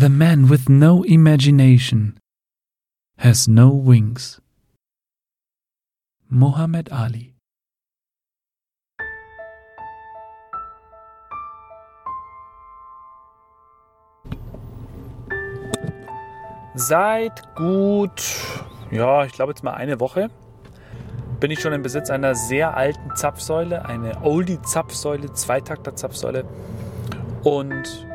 The man with no imagination has no wings. Muhammad Ali. Seit gut, ja, ich glaube jetzt mal eine Woche bin ich schon im Besitz einer sehr alten Zapfsäule, eine Oldie-Zapfsäule, Zweitakter-Zapfsäule und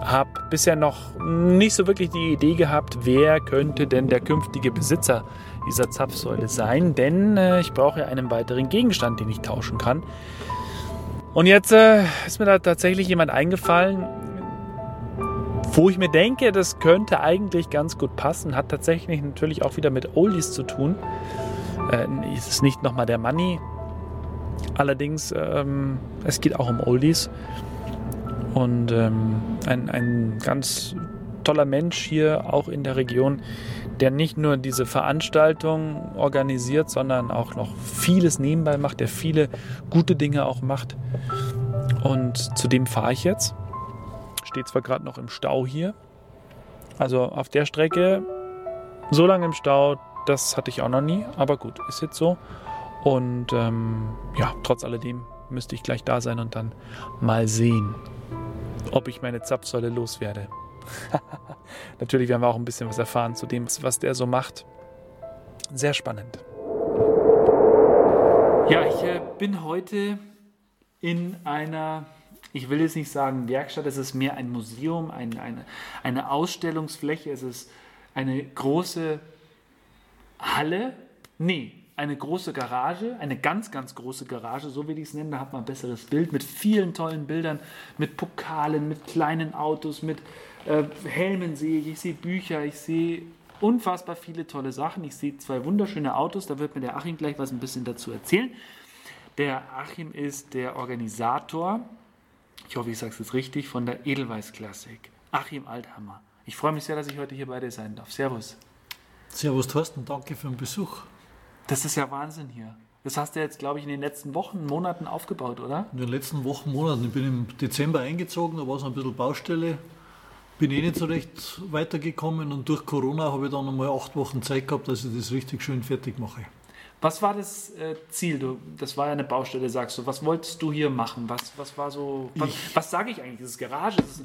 habe bisher noch nicht so wirklich die Idee gehabt, wer könnte denn der künftige Besitzer dieser Zapfsäule sein, denn äh, ich brauche ja einen weiteren Gegenstand, den ich tauschen kann. Und jetzt äh, ist mir da tatsächlich jemand eingefallen, wo ich mir denke, das könnte eigentlich ganz gut passen, hat tatsächlich natürlich auch wieder mit Oldies zu tun. Äh, es ist nicht nochmal der Money, allerdings ähm, es geht auch um Oldies. Und ähm, ein, ein ganz toller Mensch hier auch in der Region, der nicht nur diese Veranstaltung organisiert, sondern auch noch vieles nebenbei macht, der viele gute Dinge auch macht. Und zu dem fahre ich jetzt steht zwar gerade noch im Stau hier. Also auf der Strecke so lange im Stau, das hatte ich auch noch nie. Aber gut, ist jetzt so. Und ähm, ja, trotz alledem müsste ich gleich da sein und dann mal sehen, ob ich meine Zapfsäule loswerde. Natürlich werden wir auch ein bisschen was erfahren zu dem, was der so macht. Sehr spannend. Ja, ich äh, bin heute in einer ich will jetzt nicht sagen Werkstatt, es ist mehr ein Museum, ein, eine, eine Ausstellungsfläche, es ist eine große Halle, nee, eine große Garage, eine ganz, ganz große Garage, so will ich es nennen, da hat man ein besseres Bild, mit vielen tollen Bildern, mit Pokalen, mit kleinen Autos, mit äh, Helmen sehe ich, ich sehe Bücher, ich sehe unfassbar viele tolle Sachen, ich sehe zwei wunderschöne Autos, da wird mir der Achim gleich was ein bisschen dazu erzählen. Der Achim ist der Organisator ich hoffe, ich sage es jetzt richtig, von der Edelweiß-Klassik. Achim Althammer. Ich freue mich sehr, dass ich heute hier bei dir sein darf. Servus. Servus, Thorsten. Danke für den Besuch. Das ist ja Wahnsinn hier. Das hast du jetzt, glaube ich, in den letzten Wochen, Monaten aufgebaut, oder? In den letzten Wochen, Monaten. Ich bin im Dezember eingezogen, da war es ein bisschen Baustelle. Bin eh nicht so recht weitergekommen und durch Corona habe ich dann einmal acht Wochen Zeit gehabt, dass ich das richtig schön fertig mache. Was war das äh, Ziel? Du, das war ja eine Baustelle, sagst du. Was wolltest du hier machen? Was, was war so. Was, was sage ich eigentlich? Das ist Garage? Das ist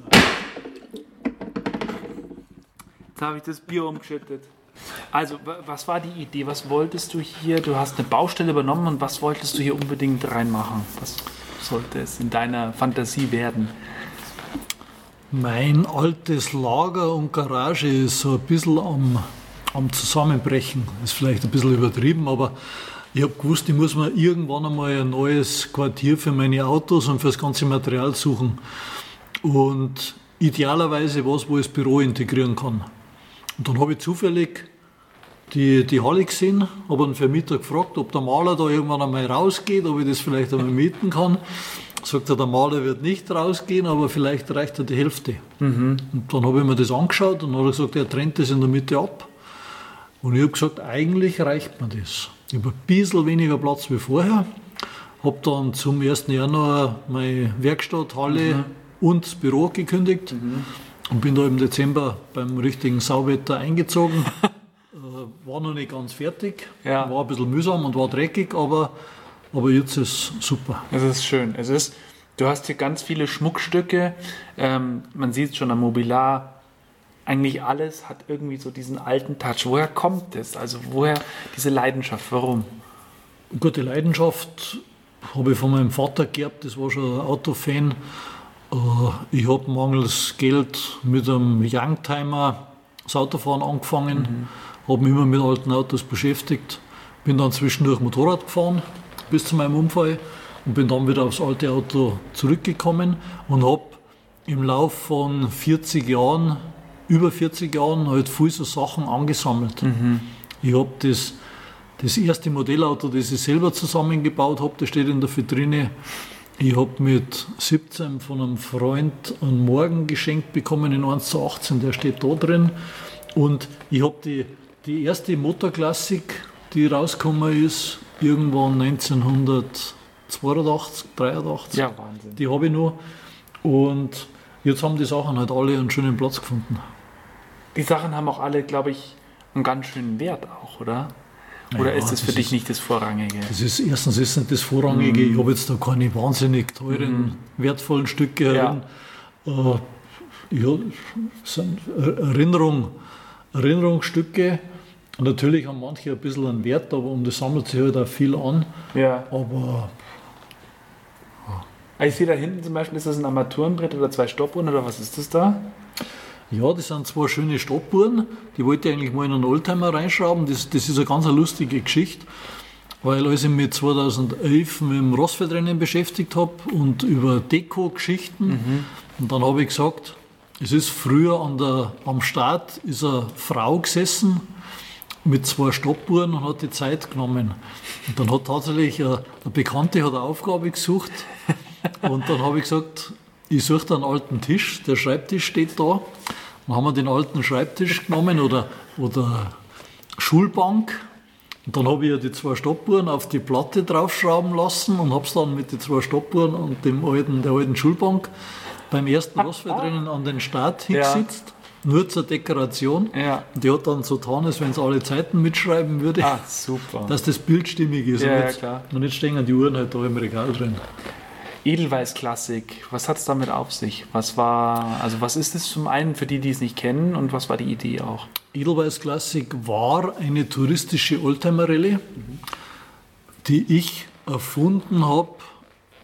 Jetzt habe ich das Bier umgeschüttet. Also, was war die Idee? Was wolltest du hier? Du hast eine Baustelle übernommen und was wolltest du hier unbedingt reinmachen? Was sollte es in deiner Fantasie werden? Mein altes Lager und Garage ist so ein bisschen am am Zusammenbrechen. Ist vielleicht ein bisschen übertrieben, aber ich habe gewusst, ich muss mir irgendwann einmal ein neues Quartier für meine Autos und für das ganze Material suchen. Und idealerweise was, wo ich das Büro integrieren kann. Und dann habe ich zufällig die, die Halle gesehen, habe einen Vermieter gefragt, ob der Maler da irgendwann einmal rausgeht, ob ich das vielleicht einmal mieten kann. Sagt er, der Maler wird nicht rausgehen, aber vielleicht reicht er die Hälfte. Mhm. Und dann habe ich mir das angeschaut und dann hat er gesagt, er trennt das in der Mitte ab. Und ich habe gesagt, eigentlich reicht mir das. Ich habe ein bisschen weniger Platz wie vorher. Habe dann zum 1. Januar meine Werkstatt, Halle mhm. und Büro gekündigt mhm. Und bin da im Dezember beim richtigen Sauwetter eingezogen. äh, war noch nicht ganz fertig, ja. war ein bisschen mühsam und war dreckig, aber, aber jetzt ist es super. Es ist schön. Es ist, du hast hier ganz viele Schmuckstücke. Ähm, man sieht es schon am Mobiliar eigentlich alles hat irgendwie so diesen alten Touch. Woher kommt das? Also woher diese Leidenschaft? Warum? Gute Leidenschaft habe ich von meinem Vater geerbt, das war schon ein Autofan. Äh, ich habe mangels Geld mit einem Youngtimer das Autofahren angefangen, mhm. habe mich immer mit alten Autos beschäftigt, bin dann zwischendurch Motorrad gefahren bis zu meinem Unfall und bin dann wieder aufs alte Auto zurückgekommen und habe im Lauf von 40 Jahren über 40 Jahren halt viel so Sachen angesammelt. Mhm. Ich habe das, das erste Modellauto, das ich selber zusammengebaut habe, das steht in der Vitrine. Ich habe mit 17 von einem Freund einen Morgen geschenkt bekommen in 1 zu 18, der steht da drin. Und ich habe die, die erste Motorklassik, die rausgekommen ist, irgendwann 1982, 83. Ja, Wahnsinn. Die habe ich noch. Und jetzt haben die Sachen halt alle einen schönen Platz gefunden. Die Sachen haben auch alle, glaube ich, einen ganz schönen Wert auch, oder? Oder Ja, ist das für das dich ist- nicht das Vorrangige? Das ist erstens ist nicht das Vorrangige. Ich habe jetzt da keine wahnsinnig teuren, wertvollen Stücke Ja. Äh, ja, es sind Erinnerung, Erinnerungsstücke. Natürlich haben manche ein bisschen einen Wert, aber um das sammelt sich halt auch viel an. Ja. Aber Ah, Ich sehe da hinten zum Beispiel, ist das ein Armaturenbrett oder zwei Stoppuhren oder was ist das da? Ja, das sind zwei schöne Stoppuhren. Die wollte ich eigentlich mal in einen Oldtimer reinschrauben. Das, das ist eine ganz lustige Geschichte. Weil als ich mich 2011 mit dem Rossfeldrennen beschäftigt habe und über Deko-Geschichten, und dann habe ich gesagt, es ist früher an der, am Start ist eine Frau gesessen mit zwei Stoppuhren und hat die Zeit genommen. Und dann hat tatsächlich eine, eine Bekannte hat eine Aufgabe gesucht und dann habe ich gesagt, ich suche da einen alten Tisch, der Schreibtisch steht da. Dann haben wir den alten Schreibtisch genommen oder, oder Schulbank. Und dann habe ich ja die zwei Stoppuhren auf die Platte draufschrauben lassen und habe es dann mit den zwei Stoppuhren und dem alten, der alten Schulbank beim ersten Rossfeldrennen an den Start hingesetzt. Nur zur Dekoration. Ja. Die hat dann so getan, als wenn es alle Zeiten mitschreiben würde, Ah, super. dass das Bild stimmig ist. Ja, und, ja, jetzt, klar. und jetzt stehen die Uhren halt da im Regal drin. Edelweiß-Klassik, was hat es damit auf sich? Was war, also was ist es zum einen für die, die es nicht kennen und was war die Idee auch? Edelweiß Classic war eine touristische Oldtimer-Rallye, die ich erfunden habe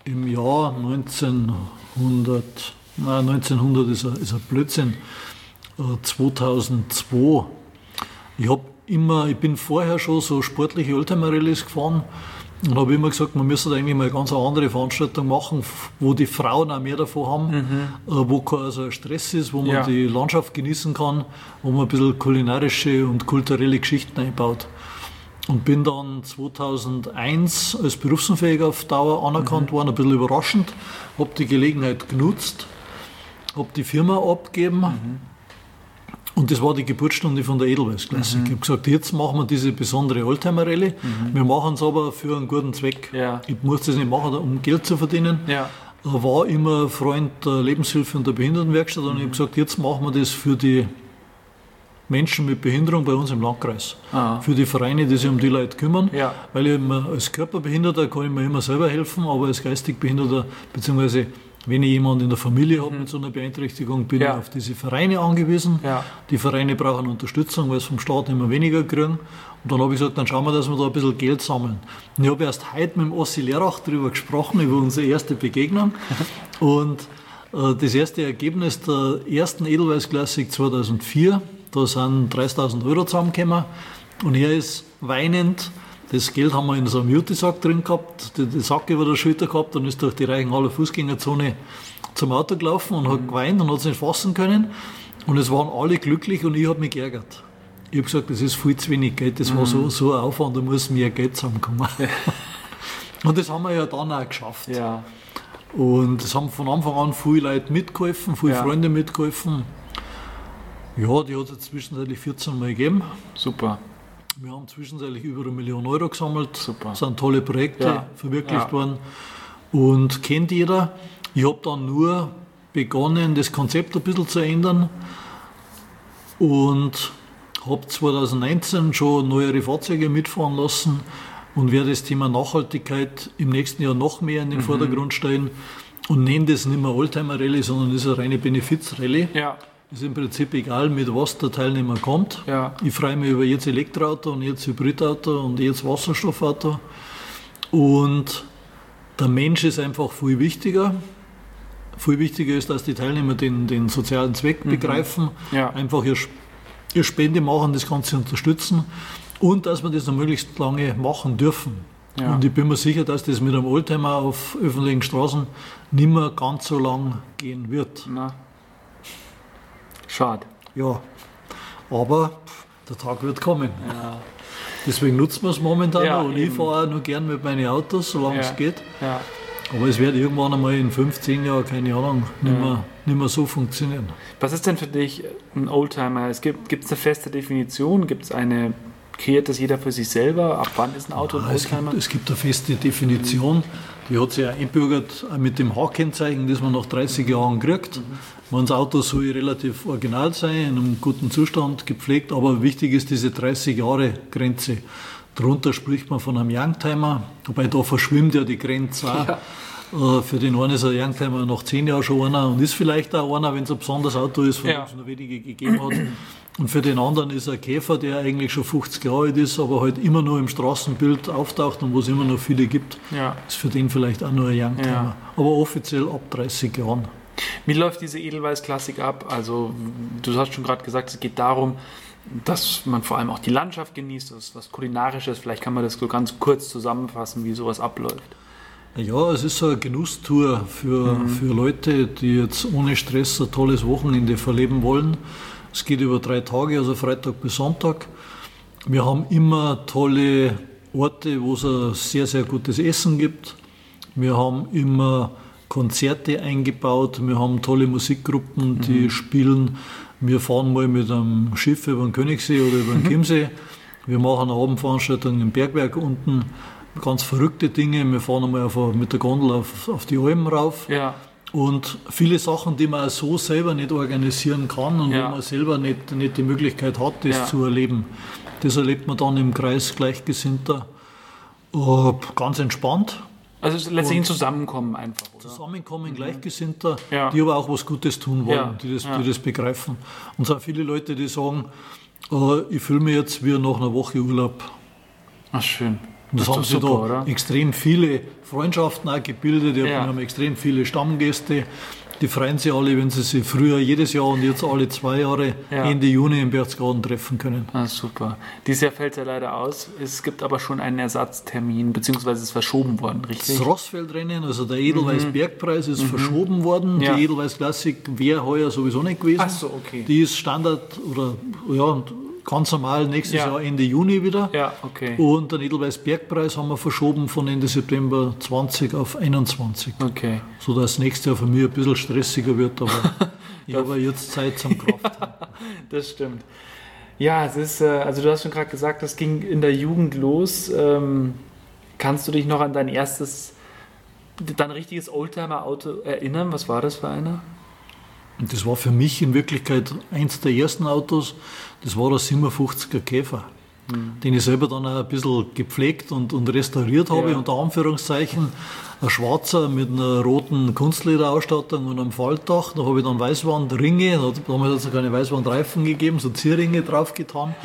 im Jahr 1900, nein, 1900 ist ein, ist ein Blödsinn, äh, 2002. Ich, hab immer, ich bin vorher schon so sportliche Oldtimer-Rallyes gefahren und habe immer gesagt, man müsste eigentlich mal eine ganz andere Veranstaltung machen, wo die Frauen auch mehr davon haben, äh, wo kein also Stress ist, wo man Ja. die Landschaft genießen kann, wo man ein bisschen kulinarische und kulturelle Geschichten einbaut. Und bin dann 2001 als berufsunfähig auf Dauer anerkannt worden, ein bisschen überraschend, habe die Gelegenheit genutzt, habe die Firma abgegeben und das war die Geburtsstunde von der Edelweiss Classic. Ich habe gesagt, jetzt machen wir diese besondere Oldtimer-Rallye. Wir machen es aber für einen guten Zweck. Ja. Ich muss das nicht machen, um Geld zu verdienen. Ja. War immer Freund der Lebenshilfe und der Behindertenwerkstatt und ich habe gesagt, jetzt machen wir das für die Menschen mit Behinderung bei uns im Landkreis. Ah. Für die Vereine, die sich um die Leute kümmern. Ja. Weil ich als Körperbehinderter kann ich mir immer selber helfen, aber als geistig Behinderter, beziehungsweise wenn ich jemanden in der Familie habe mit so einer Beeinträchtigung, bin Mhm. Ja. ich auf diese Vereine angewiesen. Ja. Die Vereine brauchen Unterstützung, weil es vom Staat immer weniger kriegen. Und dann habe ich gesagt, dann schauen wir, dass wir da ein bisschen Geld sammeln. Und ich habe erst heute mit dem Ossi Lerach darüber gesprochen, über unsere erste Begegnung. Und äh, das erste Ergebnis der ersten Edelweiss Classic 2004, da sind 30.000 Euro zusammengekommen. Und er ist weinend, das Geld haben wir in so einem Jutesack drin gehabt, den Sack über der Schulter gehabt und ist durch die Reichenhaller Fußgängerzone zum Auto gelaufen und hat geweint und hat es nicht fassen können. Und es waren alle glücklich und ich habe mich geärgert. Ich habe gesagt, das ist viel zu wenig Geld, das war so, so ein Aufwand, da muss mehr Geld zusammenkommen. und das haben wir ja dann auch geschafft. Ja. Und es haben von Anfang an viele Leute mitgeholfen, viele Ja. Freunde mitgeholfen. Ja, die hat es zwischenzeitlich 14 Mal gegeben. Super. Wir haben zwischenzeitlich über eine Million Euro gesammelt. Super. Sind tolle Projekte Ja. verwirklicht Ja. worden. Und kennt jeder. Ich habe dann nur begonnen, das Konzept ein bisschen zu ändern. Und habe 2019 schon neuere Fahrzeuge mitfahren lassen und werde das Thema Nachhaltigkeit im nächsten Jahr noch mehr in Mhm. den Vordergrund stellen und nenne das nicht mehr Oldtimer Rallye, sondern das ist eine reine Benefiz Rallye. Ja. Ist im Prinzip egal, mit was der Teilnehmer kommt. Ja. Ich freue mich über jetzt Elektroauto und jetzt Hybridauto und jetzt Wasserstoffauto. Und der Mensch ist einfach viel wichtiger. Viel wichtiger ist, dass die Teilnehmer den, den sozialen Zweck begreifen, Mhm. Ja. einfach ihr, ihr Spende machen, das Ganze unterstützen und dass wir das noch möglichst lange machen dürfen. Ja. Und ich bin mir sicher, dass das mit einem Oldtimer auf öffentlichen Straßen nicht mehr ganz so lang gehen wird. Na. Schade. Ja, aber der Tag wird kommen. Ja. Deswegen nutzen wir es momentan Ja, noch und ich eben. fahre auch nur gern mit meinen Autos, solange Ja. es geht. Ja. Aber es wird irgendwann einmal in 15 Jahren, keine Ahnung, nicht, mehr, nicht mehr so funktionieren. Was ist denn für dich ein Oldtimer? Es gibt gibt es eine feste Definition? Gibt es eine, kreiert das jeder für sich selber? Ab wann ist ein Auto ein Ah, es, gibt, Oldtimer? es gibt eine feste Definition. Die hat sich auch einbürgert mit dem H-Kennzeichen, das man nach 30 Jahren kriegt. Mhm. Das Auto soll relativ original sein, in einem guten Zustand, gepflegt, aber wichtig ist diese 30 Jahre Grenze. Darunter spricht man von einem Youngtimer, wobei da verschwimmt ja die Grenze auch. Ja. Äh, für den einen ist ein Youngtimer nach 10 Jahren schon einer und ist vielleicht auch einer, wenn es ein besonderes Auto ist, von ja. dem es noch wenige gegeben hat. Und für den anderen ist ein Käfer, der eigentlich schon 50 Jahre alt ist, aber halt immer nur im Straßenbild auftaucht und wo es immer noch viele gibt, ja. ist für den vielleicht auch nur ein Youngtimer. Ja. Aber offiziell ab 30 Jahren. Wie läuft diese Edelweiß-Klassik ab? Also, du hast schon gerade gesagt, es geht darum, dass man vor allem auch die Landschaft genießt, das ist was Kulinarisches. Vielleicht kann man das so ganz kurz zusammenfassen, wie sowas abläuft. Ja, es ist eine Genusstour für, mhm. für Leute, die jetzt ohne Stress ein tolles Wochenende verleben wollen. Es geht über drei Tage, also Freitag bis Sonntag. Wir haben immer tolle Orte, wo es ein sehr, sehr gutes Essen gibt. Wir haben immer Konzerte eingebaut. Wir haben tolle Musikgruppen, die mhm. spielen. Wir fahren mal mit einem Schiff über den Königssee oder über den Chiemsee. Wir machen eine Abendveranstaltung im Bergwerk unten. Ganz verrückte Dinge. Wir fahren einmal auf, mit der Gondel auf, auf die Alpen rauf. Ja. Und viele Sachen, die man so selber nicht organisieren kann und ja. wo man selber nicht, nicht die Möglichkeit hat, das ja. zu erleben. Das erlebt man dann im Kreis Gleichgesinnter uh, ganz entspannt. Also letztlich ein Zusammenkommen einfach. Oder? Zusammenkommen, Gleichgesinnter, ja. die aber auch was Gutes tun wollen, ja. die, das, ja. die das begreifen. Und es sind viele Leute, die sagen, uh, ich fühle mich jetzt wie nach einer Woche Urlaub. Ach schön. Und das, das haben sie da oder? extrem viele Freundschaften auch gebildet. Wir haben extrem viele Stammgäste. Die freuen sich alle, wenn sie sich früher jedes Jahr und jetzt alle zwei Jahre ja. Ende Juni im Berchtesgaden treffen können. Ah, super. Dieses Jahr fällt es ja leider aus. Es gibt aber schon einen Ersatztermin, beziehungsweise es ist verschoben worden, richtig? Das Rossfeldrennen, also der Edelweiß mhm. Ist mhm. verschoben worden. Ja. Die Edelweiß Klassik wäre heuer sowieso nicht gewesen. Ach so, okay. Die ist Standard oder ja, ganz normal nächstes ja. Jahr Ende Juni wieder. Ja, okay. Und den Edelweiß Bergpreis haben wir verschoben von Ende September 20 auf 21. Okay. Sodass nächstes Jahr für mich ein bisschen stressiger wird, aber ich habe jetzt Zeit zum Kraft. das stimmt. Ja, es ist, äh, also du hast schon gerade gesagt, das ging in der Jugend los. Ähm, kannst du dich noch an dein erstes, dein richtiges Oldtimer-Auto erinnern? Was war das für einer? Das war für mich in Wirklichkeit eins der ersten Autos, das war der 57er Käfer, mhm. den ich selber dann auch ein bisschen gepflegt und, und restauriert habe, ja. unter Anführungszeichen. Ein schwarzer mit einer roten Kunstlederausstattung und einem Faltdach. Da habe ich dann Weißwandringe, da haben wir also keine Weißwandreifen gegeben, so Zierringe drauf getan.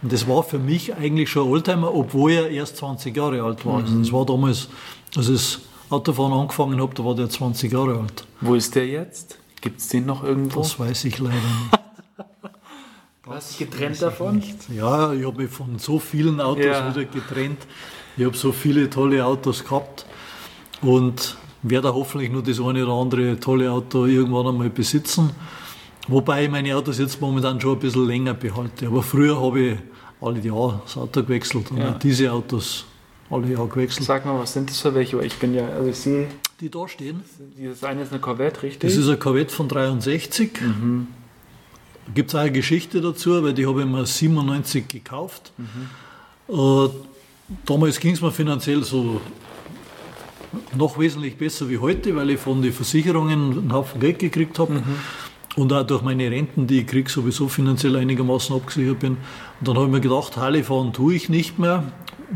Und das war für mich eigentlich schon ein Oldtimer, obwohl er erst 20 Jahre alt war. Mhm. Das war damals, als ich das Autofahren angefangen habe, da war der 20 Jahre alt. Wo ist der jetzt? Gibt es den noch irgendwo? Das weiß ich leider nicht. Was getrennt davon? Nicht. Ja, ich habe mich von so vielen Autos ja. wieder getrennt. Ich habe so viele tolle Autos gehabt und werde hoffentlich nur das eine oder andere tolle Auto irgendwann einmal besitzen. Wobei ich meine Autos jetzt momentan schon ein bisschen länger behalte. Aber früher habe ich alle Jahre das Auto gewechselt und ja. diese Autos alle Jahre gewechselt. Sag mal, was sind das für welche? Ich bin ja, also ich sehe. Die da stehen. Das eine ist eine Corvette, richtig? Das ist eine Corvette von 63. Mhm. Gibt es auch eine Geschichte dazu, weil die habe ich mir 97 gekauft. Mhm. Damals ging es mir finanziell so noch wesentlich besser wie heute, weil ich von den Versicherungen einen Haufen Geld gekriegt habe. Mhm. Und auch durch meine Renten, die ich kriege, sowieso finanziell einigermaßen abgesichert bin. Und dann habe ich mir gedacht, Harley fahren tue ich nicht mehr.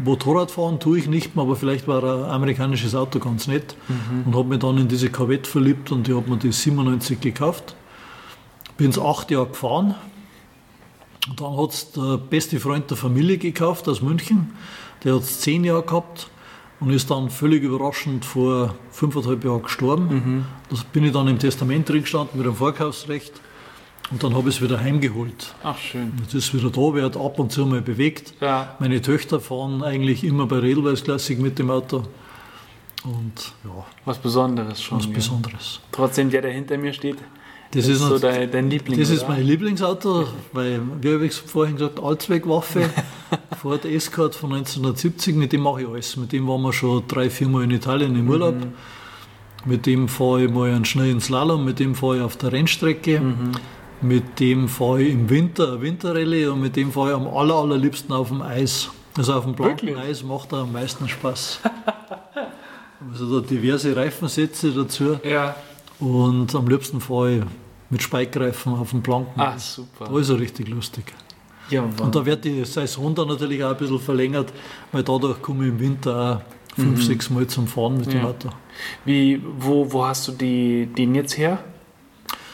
Motorrad fahren tue ich nicht mehr, aber vielleicht war ein amerikanisches Auto ganz nett. Mhm. Und habe mich dann in diese Corvette verliebt und ich habe mir die 97 gekauft. Bin es acht Jahre gefahren. Und dann hat es der beste Freund der Familie gekauft aus München. Der hat es zehn Jahre gehabt und ist dann völlig überraschend vor fünfeinhalb Jahren gestorben. Mhm. Das bin ich dann im Testament drin gestanden mit dem Vorkaufsrecht. Und dann habe ich es wieder heimgeholt. Ach schön. Jetzt ist es wieder da, wird ab und zu mal bewegt. Ja. Meine Töchter fahren eigentlich immer bei Edelweiss Classic mit dem Auto. Und ja. Was Besonderes schon. Was ja. Besonderes. Trotzdem, der, der hinter mir steht, das, ist, so dein, dein Liebling. Das oder? ist mein Lieblingsauto, weil, wie habe ich vorhin gesagt, Allzweckwaffe. Ford S-Card von 1970, mit dem mache ich alles. Mit dem waren wir schon drei, vier Mal in Italien im Urlaub. Mhm. Mit dem fahre ich mal einen schnellen Slalom, mit dem fahre ich auf der Rennstrecke. Mhm. Mit dem fahre ich im Winter eine Winterrallye und mit dem fahre ich am aller, allerliebsten auf dem Eis. Also auf dem blanken Eis macht er am meisten Spaß. Also da diverse Reifensätze dazu. Ja. Und am liebsten fahre ich mit Speikreifen auf dem Planken. Ah, super. Da ist er richtig lustig. Ja, Und da wird die Saison dann natürlich auch ein bisschen verlängert, weil dadurch komme ich im Winter auch fünf, sechs Mal zum Fahren mit dem Ja. Auto. Wie, wo, wo hast du die, den jetzt her?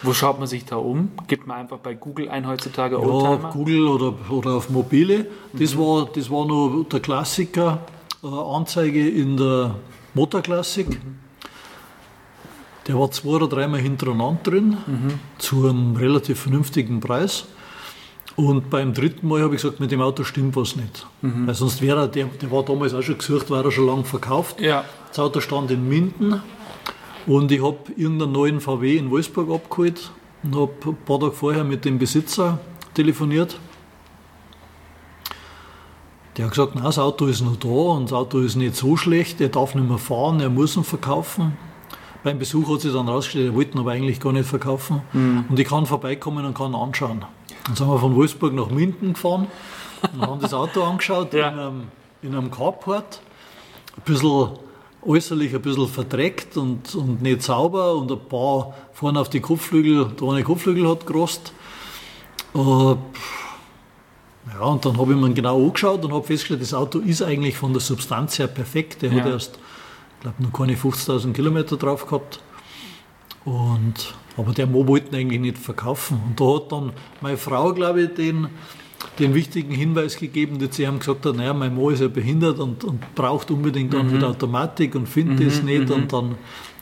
Wo schaut man sich da um? Gibt man einfach bei Google ein heutzutage Ja, Oldtimer? Google oder, oder auf Mobile. Das, war, das war noch der Klassiker, äh, Anzeige in der Motorklassik. Der war zwei oder dreimal hintereinander drin, zu einem relativ vernünftigen Preis. Und beim dritten Mal habe ich gesagt, mit dem Auto stimmt was nicht. Weil sonst wäre er, der, der war damals auch schon gesucht, war er schon lange verkauft. Ja. Das Auto stand in Minden und ich habe irgendeinen neuen VW in Wolfsburg abgeholt und habe ein paar Tage vorher mit dem Besitzer telefoniert. Der hat gesagt, nein, das Auto ist noch da und das Auto ist nicht so schlecht, er darf nicht mehr fahren, er muss ihn verkaufen. Beim Besuch hat sich dann rausgestellt, er wollte ihn aber eigentlich gar nicht verkaufen. Und ich kann vorbeikommen und kann anschauen. Dann sind wir von Wolfsburg nach Minden gefahren und haben das Auto angeschaut Ja. in, einem, in einem Carport ein bisschen äußerlich ein bisschen verdreckt und, und nicht sauber und ein paar vorne auf die Kopfflügel, der eine Kopfflügel hat gerost. Äh, ja, und dann habe ich mir genau angeschaut und habe festgestellt, das Auto ist eigentlich von der Substanz her perfekt. Der Ja. hat erst, glaube, noch keine 50.000 Kilometer drauf gehabt. Und, aber der Mo wollte ihn eigentlich nicht verkaufen. Und da hat dann meine Frau, glaube ich, den, den wichtigen Hinweis gegeben, dass sie haben gesagt hat, naja, mein Mo ist ja behindert und, und braucht unbedingt dann wieder Automatik und findet das nicht. Und dann,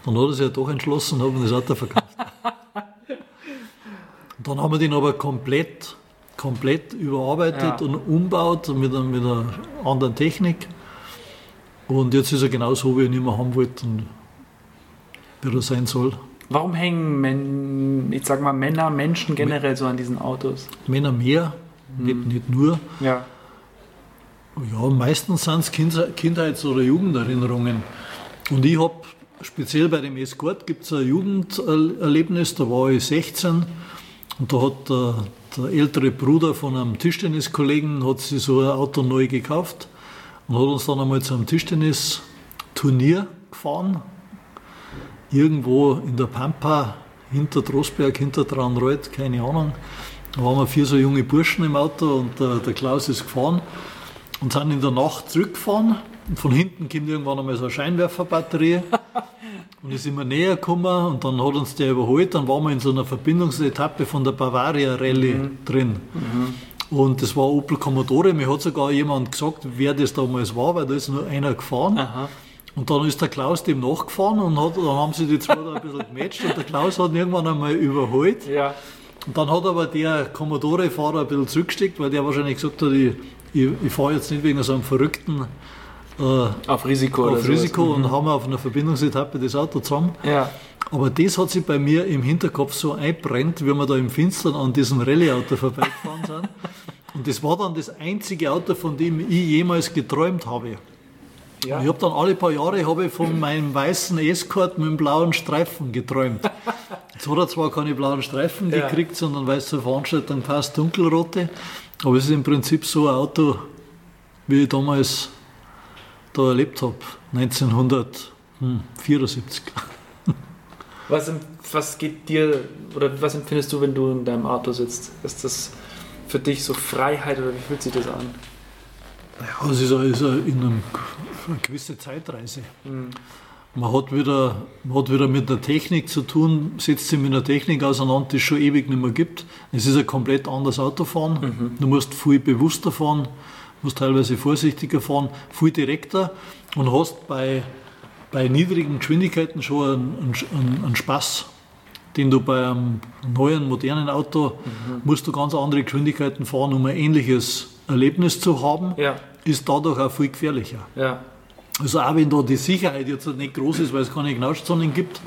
dann hat er sich ja doch entschlossen und hat das Auto verkauft. Und dann haben wir den aber komplett, komplett überarbeitet Ja. und umbaut mit, mit einer anderen Technik. Und jetzt ist er genau so, wie ich ihn immer haben wollte und wie er sein soll. Warum hängen Men ich sag mal Männer, Menschen generell so an diesen Autos? Männer mehr, nicht, nicht nur. Ja. Ja, meistens sind es Kind, Kindheits- oder Jugenderinnerungen. Und ich habe speziell bei dem Escort gibt es ein Jugenderlebnis, da war ich 16 und da hat der, der ältere Bruder von einem Tischtenniskollegen hat sich so ein Auto neu gekauft und hat uns dann einmal zu einem Tischtennisturnier gefahren. Irgendwo in der Pampa, hinter Drosberg, hinter Traunreuth, keine Ahnung. Da waren wir vier so junge Burschen im Auto und der, der Klaus ist gefahren und sind in der Nacht zurückgefahren. Und von hinten kommt irgendwann einmal so eine Scheinwerferbatterie. Und ist immer näher gekommen und dann hat uns der überholt. Dann waren wir in so einer Verbindungsetappe von der Bavaria Rallye drin. Und das war Opel Commodore. Mir hat sogar jemand gesagt, wer das damals war, weil da ist nur einer gefahren. Aha. Und dann ist der Klaus dem nachgefahren und hat, dann haben sie die zwei da ein bisschen gematcht und der Klaus hat ihn irgendwann einmal überholt. Ja. Und dann hat aber der Commodore-Fahrer ein bisschen zurückgesteckt, weil der wahrscheinlich gesagt hat, ich, ich, ich fahre jetzt nicht wegen so einem verrückten äh, Auf Risiko auf sowas. Risiko und haben auf einer Verbindungsetappe das Auto zusammen. Ja. Aber das hat sich bei mir im Hinterkopf so einbrennt, wie wir da im Finstern an diesem Rallye-Auto vorbeigefahren sind. Und das war dann das einzige Auto, von dem ich jemals geträumt habe. Ja. Ich habe dann alle paar Jahre habe von meinem weißen Escort mit dem blauen Streifen geträumt. Jetzt hat er zwar keine blauen Streifen Ja. gekriegt, sondern weil es zur Veranstaltung passt, dunkelrote. Aber es ist im Prinzip so ein Auto, wie ich damals da erlebt habe, 1974. Was, was geht dir oder was empfindest du, wenn du in deinem Auto sitzt? Ist das für dich so Freiheit oder wie fühlt sich das an? Ja, es ist, eine, ist eine, in einem, eine gewisse Zeitreise. Man hat, wieder, man hat wieder mit der Technik zu tun, setzt sich mit einer Technik auseinander, die es schon ewig nicht mehr gibt. Es ist ein komplett anderes Autofahren. Du musst viel bewusster fahren, musst teilweise vorsichtiger fahren, viel direkter und hast bei, bei niedrigen Geschwindigkeiten schon einen, Spaß, den du bei einem neuen, modernen Auto musst du ganz andere Geschwindigkeiten fahren, um ein ähnliches Erlebnis zu haben, Ja. ist dadurch auch viel gefährlicher. Ja. Also auch wenn da die Sicherheit jetzt nicht groß ist, weil es keine Knautschzonen gibt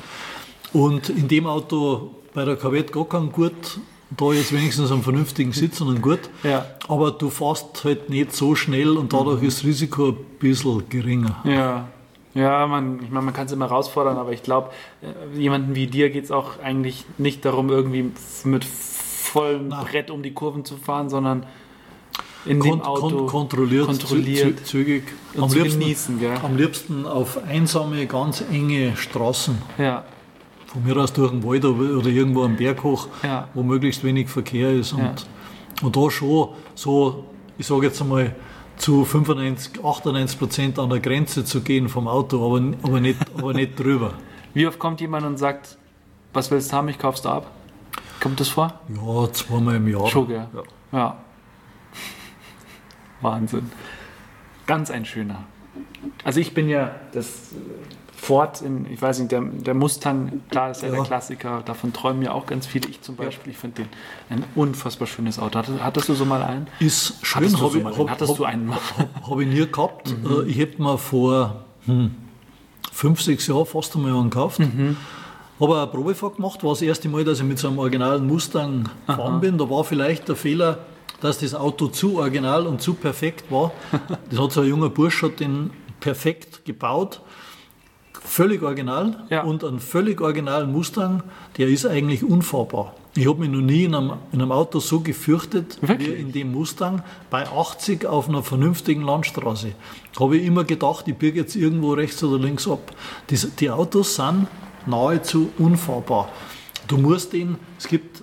und in dem Auto bei der Corvette gar kein Gurt, da jetzt wenigstens einen vernünftigen Sitz und einen Gurt, Ja. aber du fährst halt nicht so schnell und dadurch ist das Risiko ein bisschen geringer. Ja. Ja, man, ich meine, man kann es immer herausfordern, aber ich glaube, jemanden wie dir geht es auch eigentlich nicht darum, irgendwie mit vollem Na. Brett um die Kurven zu fahren, sondern in dem kon Auto kon kontrolliert, kontrolliert zü- zügig. und Am zu liebsten, genießen, gell? am liebsten auf einsame, ganz enge Straßen. Ja, Von mir aus durch den Wald oder oder irgendwo am Berg hoch, Ja. wo möglichst wenig Verkehr ist. Und, Ja. und da schon so, ich sage jetzt einmal, zu 95, 98 Prozent an der Grenze zu gehen vom Auto, aber, aber, nicht, aber nicht drüber. Wie oft kommt jemand und sagt, was willst du haben, ich kauf's da ab? Kommt das vor? Ja, zweimal im Jahr. Schon, gell? Ja. Ja. Wahnsinn. Ganz ein schöner. Also ich bin ja das äh, Ford in, ich weiß nicht, der, der Mustang, klar, ist ja, der Ja. Klassiker, davon träumen ja auch ganz viele. Ich zum Beispiel, ich finde den ein unfassbar schönes Auto. Hattest, hattest du so mal einen? Ist schön, Hattest du habe so ich, mal einen? hab, Hattest hab, du einen? hab, hab ich nie gehabt. Äh, Ich hätte mir vor hm, fünf, sechs Jahren fast einmal einen gekauft. Habe eine Probefahrt gemacht, war das erste Mal, dass ich mit so einem originalen Mustang gefahren bin. Da war vielleicht der Fehler, dass das Auto zu original und zu perfekt war. Das hat so ein junger Bursch hat den perfekt gebaut. Völlig original Ja. und einen völlig originalen Mustang, der ist eigentlich unfahrbar. Ich habe mich noch nie in einem, in einem Auto so gefürchtet wie Wirklich? in dem Mustang bei 80 auf einer vernünftigen Landstraße. Habe ich immer gedacht, ich biege jetzt irgendwo rechts oder links ab. Die, die Autos sind nahezu unfahrbar. Du musst den, es gibt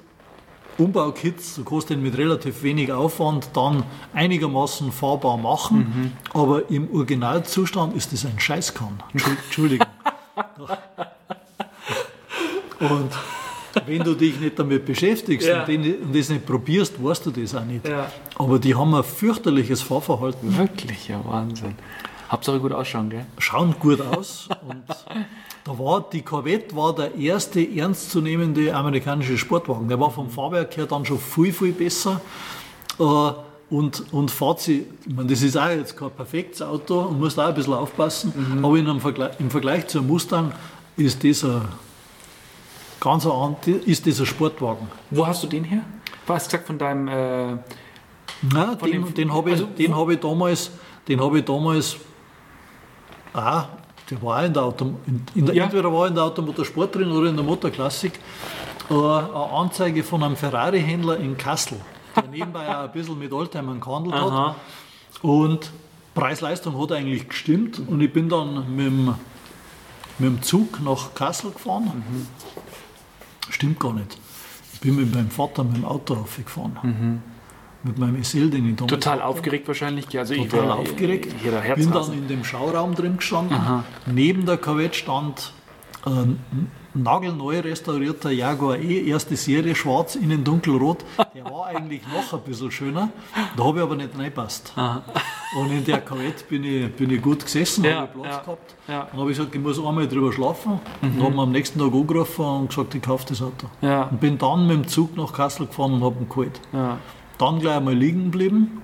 Umbaukits, du kannst den mit relativ wenig Aufwand dann einigermaßen fahrbar machen, aber im Originalzustand ist das ein Scheißkahn. Entschu- Entschuldigung. Und wenn du dich nicht damit beschäftigst Ja. und, den, und das nicht probierst, weißt du das auch nicht. Ja. Aber die haben ein fürchterliches Fahrverhalten, Wirklich, ja, Wahnsinn. Hauptsache gut ausschauen, gell? schauen gut aus. Und da war, die Corvette war der erste ernstzunehmende amerikanische Sportwagen. Der war vom Fahrwerk her dann schon viel, viel besser. Äh, Und, und fährt sie, ich meine, das ist auch jetzt kein perfektes Auto und musst auch ein bisschen aufpassen, aber in einem Vergleich, im Vergleich zu einem Mustang ist das ein, ganz ein, ist ein Sportwagen. Wo hast du den her? Du hast gesagt von deinem. Äh, Nein, Von den, den habe ich, also- den hab ich damals, den habe ich damals, ah, der war auch in der, Auto, in, in der Ja. entweder war in der Automotorsport drin oder in der Motorklassik, äh, eine Anzeige von einem Ferrari-Händler in Kassel, der nebenbei auch ein bisschen mit Oldtimern gehandelt Aha. hat. Und Preis-Leistung hat eigentlich gestimmt und ich bin dann mit dem, mit dem Zug nach Kassel gefahren. Stimmt gar nicht. Ich bin mit meinem Vater mit dem Auto raufgefahren. Mit meinem SL, den ich damals total aufgeregt wahrscheinlich. Also ich Total wär- aufgeregt. Jeder bin dann in dem Schauraum drin gestanden. Neben der Corvette stand ein nagelneu restaurierter Jaguar E, erste Serie, schwarz, innen dunkelrot. Der war eigentlich noch ein bisschen schöner. Da habe ich aber nicht reingepasst. Und in der Corvette bin ich, bin ich gut gesessen, Ja, habe Platz ja, gehabt. ja. Dann habe ich gesagt, ich muss einmal drüber schlafen. Und habe am nächsten Tag angerufen und gesagt, ich kaufe das Auto. Ja. Und bin dann mit dem Zug nach Kassel gefahren und habe ihn geholt. Ja. Dann gleich einmal liegen geblieben,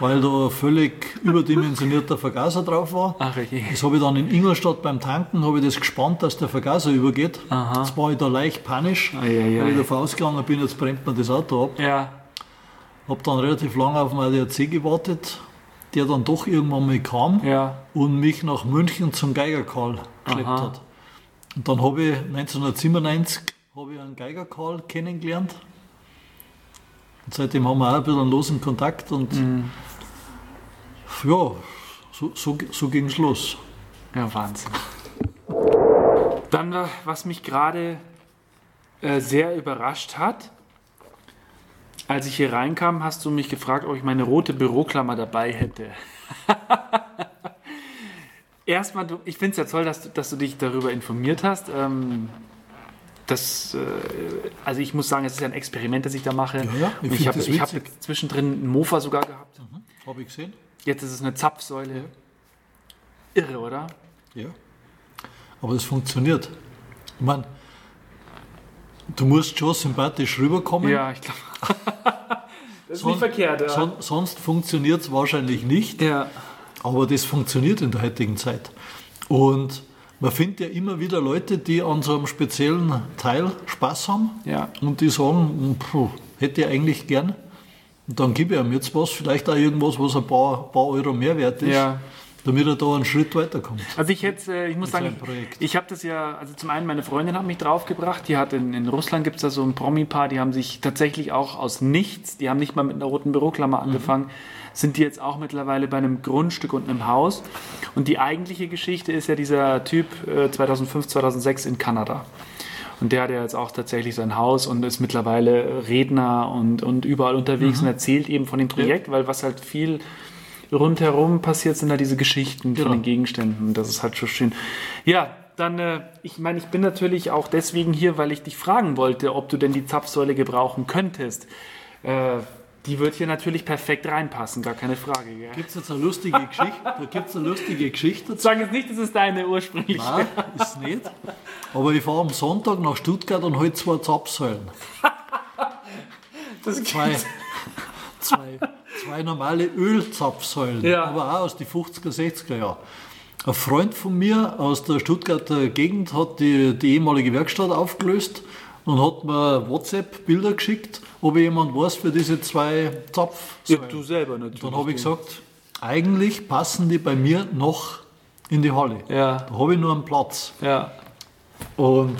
weil da ein völlig überdimensionierter Vergaser drauf war. Ach. Das habe ich dann in Ingolstadt beim Tanken habe ich das gespannt, dass der Vergaser übergeht. Aha. Jetzt war ich da leicht panisch, Ei, ei, weil ei. ich davon ausgegangen bin, jetzt brennt mir das Auto ab. Ja. Habe dann relativ lange auf den ADAC gewartet, der dann doch irgendwann mal kam Ja. und mich nach München zum Geigerkarl geschleppt Aha. hat. Und dann habe ich 1997 habe ich einen Geigerkarl kennengelernt. Und seitdem haben wir auch ein bisschen einen losen Kontakt und Mhm. Ja, so, so, so ging es los. Ja, Wahnsinn. Dann, äh, was mich gerade äh, sehr überrascht hat, als ich hier reinkam, hast du mich gefragt, ob ich meine rote Büroklammer dabei hätte. Erstmal, ich finde es ja toll, dass du, dass du dich darüber informiert hast. Ähm, das, äh, also ich muss sagen, es ist ja ein Experiment, das ich da mache. Ja, ja, ich ich habe hab zwischendrin einen Mofa sogar gehabt. Habe ich gesehen? Jetzt ist es eine Zapfsäule. Irre, oder? Ja. Aber es funktioniert. Ich meine, du musst schon sympathisch rüberkommen. Ja, ich glaube. das ist Son- nicht verkehrt, ja. Son sonst funktioniert es wahrscheinlich nicht. ja. Aber das funktioniert in der heutigen Zeit. Und man findet ja immer wieder Leute, die an so einem speziellen Teil Spaß haben Ja. und die sagen, puh, hätte ich eigentlich gern. Und dann gebe ich ihm jetzt was, vielleicht auch irgendwas, was ein paar, paar Euro mehr wert ist. Ja. damit er da einen Schritt weiterkommt. Also ich jetzt, äh, ich muss sagen, ich, ich habe das ja, also zum einen meine Freundin hat mich draufgebracht, die hat in, in Russland gibt es da so ein Promi-Paar, die haben sich tatsächlich auch aus nichts, die haben nicht mal mit einer roten Büroklammer angefangen, sind die jetzt auch mittlerweile bei einem Grundstück und einem Haus. Und die eigentliche Geschichte ist ja dieser Typ äh, 2005, 2006 in Kanada. Und der hat ja jetzt auch tatsächlich sein Haus und ist mittlerweile Redner und, und überall unterwegs und erzählt eben von dem Projekt, weil was halt viel rundherum passiert, sind da diese Geschichten Genau. von den Gegenständen. Das ist halt schon schön. Ja, dann, äh, ich meine, ich bin natürlich auch deswegen hier, weil ich dich fragen wollte, ob du denn die Zapfsäule gebrauchen könntest. Äh, die wird hier natürlich perfekt reinpassen, gar keine Frage. Gell? Gibt es jetzt eine lustige Geschichte? Da gibt es eine lustige Geschichte dazu. Sag jetzt nicht, das ist deine ursprüngliche. Nein, ist nicht. Aber ich fahre am Sonntag nach Stuttgart und halte zwei Zapfsäulen. Das Zwei, zwei, zwei normale Ölzapfsäulen, Ja. aber auch aus den 50er, 60er Jahren. Ein Freund von mir aus der Stuttgarter Gegend hat die, die ehemalige Werkstatt aufgelöst und hat mir WhatsApp-Bilder geschickt, ob jemand weiß für diese zwei Ja, Zapfsäulen. du selber natürlich. Dann habe ich gesagt, eigentlich passen die bei mir noch in die Halle. Ja. Da habe ich nur einen Platz. Ja. Und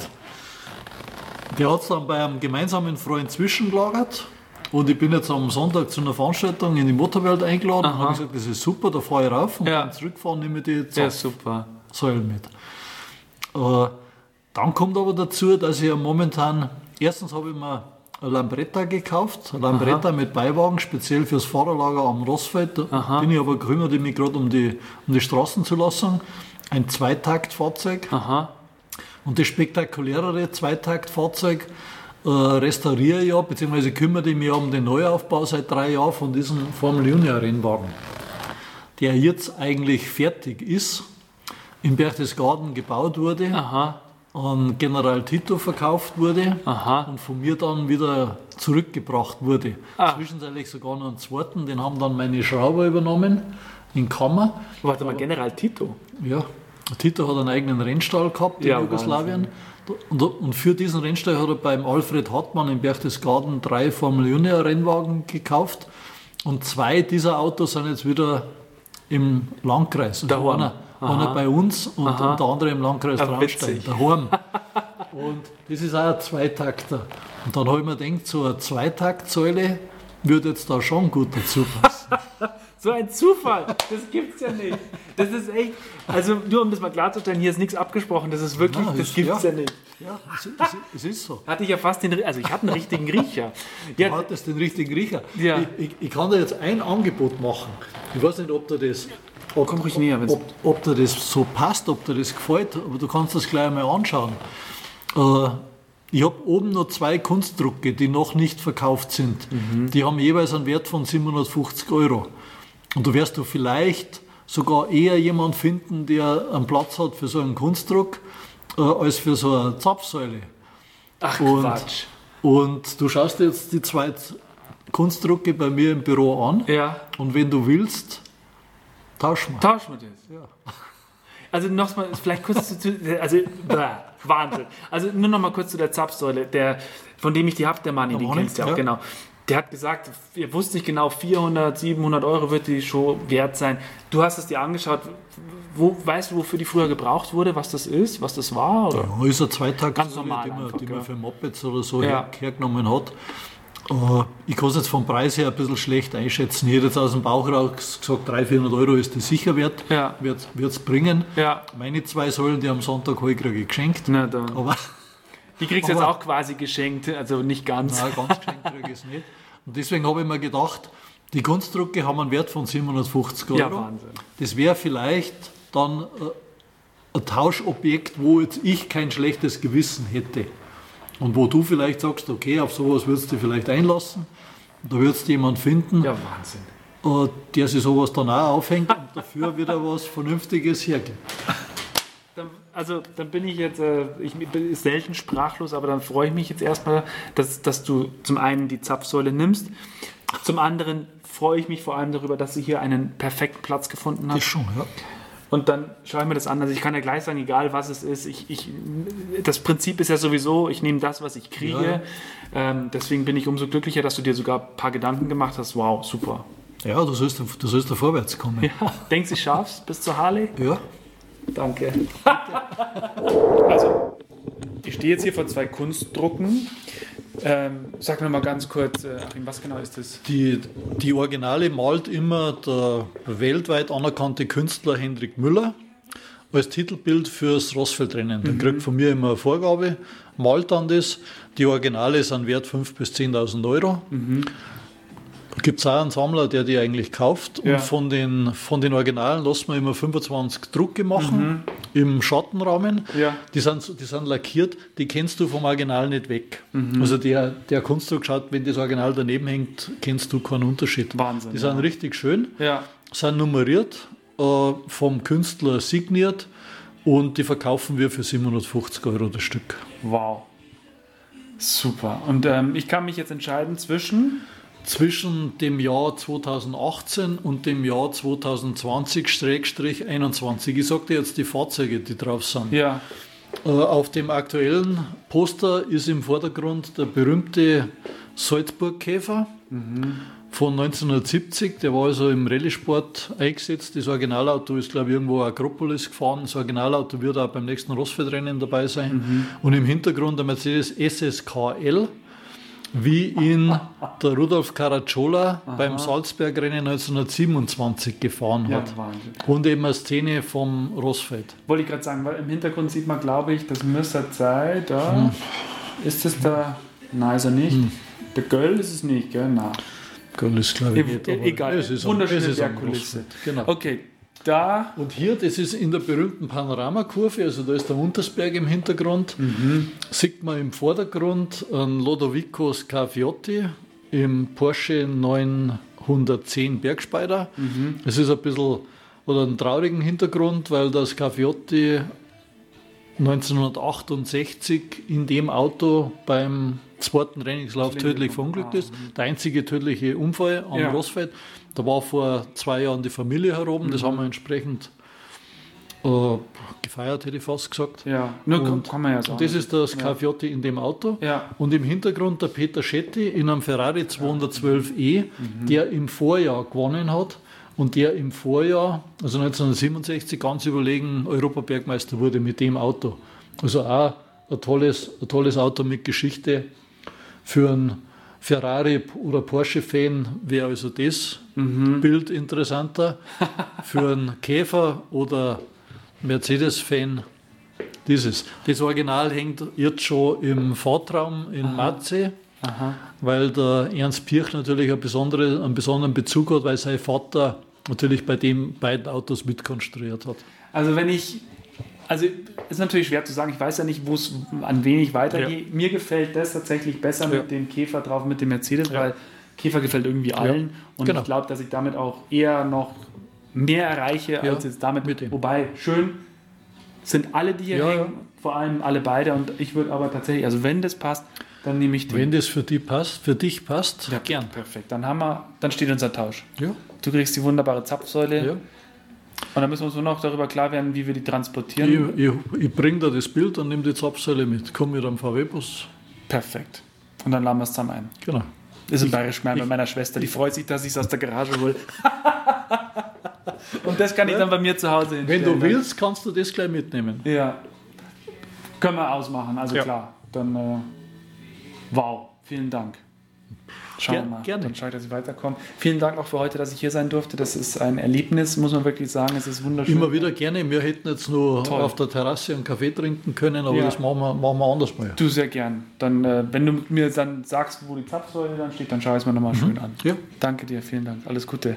der hat es dann bei einem gemeinsamen Freund zwischengelagert. Und ich bin jetzt am Sonntag zu einer Veranstaltung in die Motorwelt eingeladen. Und habe gesagt, das ist super, da fahre ich rauf. Und Ja. beim Zurückfahren nehme ich die Ja, super. Zapfsäulen mit. Äh, dann kommt aber dazu, dass ich ja momentan, erstens habe ich mir eine Lambretta gekauft, eine Lambretta mit Beiwagen, speziell fürs Fahrerlager am Rossfeld. Da bin ich aber kümmere ich mich gerade um die, um die Straßenzulassung. Ein Zweitaktfahrzeug. Aha. Und das spektakulärere Zweitaktfahrzeug äh, restauriere ich ja, beziehungsweise kümmere ich mich um den Neuaufbau seit drei Jahren von diesem Formel Junior Rennwagen, der jetzt eigentlich fertig ist, in Berchtesgaden gebaut wurde, Aha. An General Tito verkauft wurde Aha. und von mir dann wieder zurückgebracht wurde. Ah. Zwischenzeitlich sogar noch einen zweiten, den haben dann meine Schrauber übernommen in Kammer. Warte mal, General Tito. Ja, Tito hat einen eigenen Rennstall gehabt in Ja, Jugoslawien. Und, und für diesen Rennstall hat er beim Alfred Hartmann in Berchtesgaden drei Formel Junior Rennwagen gekauft. Und zwei dieser Autos sind jetzt wieder im Landkreis. Also Daheim. einer, einer bei uns und, und der andere im Landkreis Ah, Traunstein. witzig. Daheim. Und das ist auch ein Zweitakter. Und dann habe ich mir gedacht, so eine Zweitaktsäule würde jetzt da schon gut dazu passen. So ein Zufall, das gibt's ja nicht. Das ist echt, also nur um das mal klarzustellen, hier ist nichts abgesprochen, das ist wirklich, Ja, das ist- gibt's ja. ja, nicht. Ja, es, ist so. Hatte ich ja fast den, also ich hatte einen richtigen Riecher. Du Ja, hattest den richtigen Riecher. Ja. Ich, ich, ich kann dir jetzt ein Angebot machen. Ich weiß nicht, ob dir das, ob, Komm ruhig näher, ob, ob dir das so passt, ob dir das gefällt, aber du kannst das gleich mal anschauen. Äh, ich habe oben noch zwei Kunstdrucke, die noch nicht verkauft sind. Mhm. Die haben jeweils einen Wert von 750 Euro. Und du wirst du vielleicht sogar eher jemand finden, der einen Platz hat für so einen Kunstdruck, äh, als für so eine Zapfsäule. ach Und- Quatsch. Und du schaust dir jetzt die zwei Kunstdrucke bei mir im Büro an. Ja, Und wenn du willst, tausch mal. tauschen wir das. Also nochmal, vielleicht kurz zu, also bäh, Wahnsinn. Also nur noch mal kurz zu der Zapfsäule, der, von dem ich die habe, der Manni, Der die Manni, kennst du ja auch, ja. genau. Der hat gesagt, er wusste nicht genau, 400, 700 Euro wird die Show wert sein. Du hast es dir angeschaut. Wo, weißt du, wofür die früher gebraucht wurde, was das ist, was das war? Oder? Ja, ist ein Zweitakt, Ganz normal die, man, einfach, die man gell? für Mopeds oder so Ja. her, hergenommen hat. Äh, Ich kann es jetzt vom Preis her ein bisschen schlecht einschätzen. Ich hätte jetzt aus dem Bauch raus gesagt, 300, 400 Euro ist das sicher wert. Ja. Wird es bringen. Ja. Meine zwei Säulen, die am Sonntag habe ich ich geschenkt. Na. Aber Die kriegst du jetzt auch quasi geschenkt, also nicht ganz. Nein, ganz geschenkt kriege ich es nicht. Und deswegen habe ich mir gedacht, die Kunstdrucke haben einen Wert von 750 Euro. Ja, Wahnsinn. Das wäre vielleicht dann äh, ein Tauschobjekt, wo jetzt ich kein schlechtes Gewissen hätte. Und wo du vielleicht sagst, okay, auf sowas würdest du dich vielleicht einlassen. Da würdest du jemanden finden, Ja, Wahnsinn. äh, der sich sowas dann auch aufhängt und dafür wieder was Vernünftiges hergibt. Also dann bin ich jetzt, äh, ich bin selten sprachlos, aber dann freue ich mich jetzt erstmal, dass, dass du zum einen die Zapfsäule nimmst, zum anderen freue ich mich vor allem darüber, dass sie hier einen perfekten Platz gefunden hat. schon, ja. Und dann schaue ich mir das an. Also ich kann ja gleich sagen, egal was es ist, ich, ich, das Prinzip ist ja sowieso, ich nehme das, was ich kriege. Ja, ja. Ähm, deswegen bin ich umso glücklicher, dass du dir sogar ein paar Gedanken gemacht hast. Wow, super. Ja, du sollst, du sollst da vorwärts kommen. Ja, denkst du, ich schaff's bis zur Harley? Ja. Danke. also, ich stehe jetzt hier vor zwei Kunstdrucken. Ähm, sag mir mal ganz kurz, äh, Achim, was genau ist das? Die, die Originale malt immer der weltweit anerkannte Künstler Hendrik Müller als Titelbild fürs Rossfeldrennen. Der kriegt von mir immer eine Vorgabe, malt dann das. Die Originale sind wert 5.000 bis 10.000 Euro. Da gibt es auch einen Sammler, der die eigentlich kauft. Ja. Und von den, von den Originalen lassen wir immer 25 Drucke machen im Schattenrahmen. Ja. Die sind, die sind lackiert, die kennst du vom Original nicht weg. Also der, der Kunstdruck schaut, wenn das Original daneben hängt, kennst du keinen Unterschied. Wahnsinn, Die sind ja. richtig schön, Ja. sind nummeriert, äh, vom Künstler signiert und die verkaufen wir für 750 Euro das Stück. Wow. Super. Und ähm, ich kann mich jetzt entscheiden zwischen. Zwischen dem Jahr 2018 und dem Jahr 2020-21. Ich dir jetzt die Fahrzeuge, die drauf sind. Ja. Äh, Auf dem aktuellen Poster ist im Vordergrund der berühmte Salzburg-Käfer von 1970. Der war also im Rallye-Sport eingesetzt. Das Originalauto ist, glaube ich, irgendwo Akropolis gefahren. Das Originalauto wird auch beim nächsten Rossfeldrennen dabei sein. Und im Hintergrund der Mercedes SSKL, wie ihn der Rudolf Caracciola beim Salzberg-Rennen 1927 gefahren Ja, hat. Wahnsinn. Und eben eine Szene vom Rossfeld. Wollte ich gerade sagen, weil im Hintergrund sieht man, glaube ich, das müsste sein. Da. Ist das da? Nein, ist er nicht. Der Göll ist es nicht, gell? Nein. Geil ist, glaube ich, E- nicht, egal. es ist Wunderschöne es Bergkulisse. Genau. Okay, da. Und hier, das ist in der berühmten Panoramakurve, also da ist der Untersberg im Hintergrund, sieht man im Vordergrund einen Lodovico Scafiotti im Porsche 910 Bergspeider. Es ist ein bisschen oder einen traurigen Hintergrund, weil der Scafiotti 1968 in dem Auto beim zweiten Trainingslauf tödlich verunglückt ist. Der einzige tödliche Unfall am Ja. Rossfeld. Da war vor zwei Jahren die Familie heroben. Das haben wir entsprechend äh, gefeiert, hätte ich fast gesagt. Ja, nur Und- kann man ja sagen. Das ist der Scafiotti in dem Auto. Ja. Und im Hintergrund der Peter Schetti in einem Ferrari 212e, Mhm. der im Vorjahr gewonnen hat und der im Vorjahr, also 1967, ganz überlegen Europabergmeister wurde mit dem Auto. Also auch ein tolles, ein tolles Auto mit Geschichte. Für einen Ferrari- oder Porsche-Fan wäre also das Mhm. Bild interessanter. Für einen Käfer- oder Mercedes-Fan dieses. Das Original hängt jetzt schon im Fahrtraum in Matze, Aha. weil der Ernst Pirch natürlich eine besondere, einen besonderen Bezug hat, weil sein Vater natürlich bei den beiden Autos mitkonstruiert hat. Also wenn ich, also ist natürlich schwer zu sagen, ich weiß ja nicht, wo es an wen ich weitergehe. Mir gefällt das tatsächlich besser Ja. mit dem Käfer drauf, mit dem Mercedes, Ja. weil Käfer gefällt irgendwie allen und genau. ich glaube, dass ich damit auch eher noch mehr erreiche Ja, als jetzt damit. mit. Wobei, schön sind alle, die hier Ja, hängen, ja. vor allem alle beide und ich würde aber tatsächlich, also wenn das passt, dann nehme ich den. Wenn das für dich passt, für dich passt, ja, gern. Perfekt. Dann haben wir, dann steht unser Tausch. Ja, Du kriegst die wunderbare Zapfsäule ja. Und dann müssen wir uns nur noch darüber klar werden, wie wir die transportieren. Ich, ich, ich bringe dir das Bild und nehme die Zapfsäule mit. Komm mit einem VW-Bus. Perfekt. Und dann laden wir es zusammen ein. Genau. Das ist ein bayerisch bei meiner Schwester. Die freut sich, dass ich es aus der Garage hole. Und das kann ich dann bei mir zu Hause Wenn du hinstellen. willst, kannst du das gleich mitnehmen. Ja. Können wir ausmachen, also Ja. klar. Dann, äh, wow, vielen Dank. Schauen Ger- wir mal. gerne. Dann schaue ich, dass ich weiterkomme. Vielen Dank auch für heute, dass ich hier sein durfte. Das ist ein Erlebnis, muss man wirklich sagen. Es ist wunderschön. Immer wieder gerne. Wir hätten jetzt nur Toll. auf der Terrasse einen Kaffee trinken können, aber Ja. das machen wir, machen wir anders mal. Du sehr gern. Dann, äh, wenn du mir dann sagst, wo die Zapfsäule dann steht, dann schaue ich es mir nochmal schön an. Ja. Danke dir, vielen Dank. Alles Gute.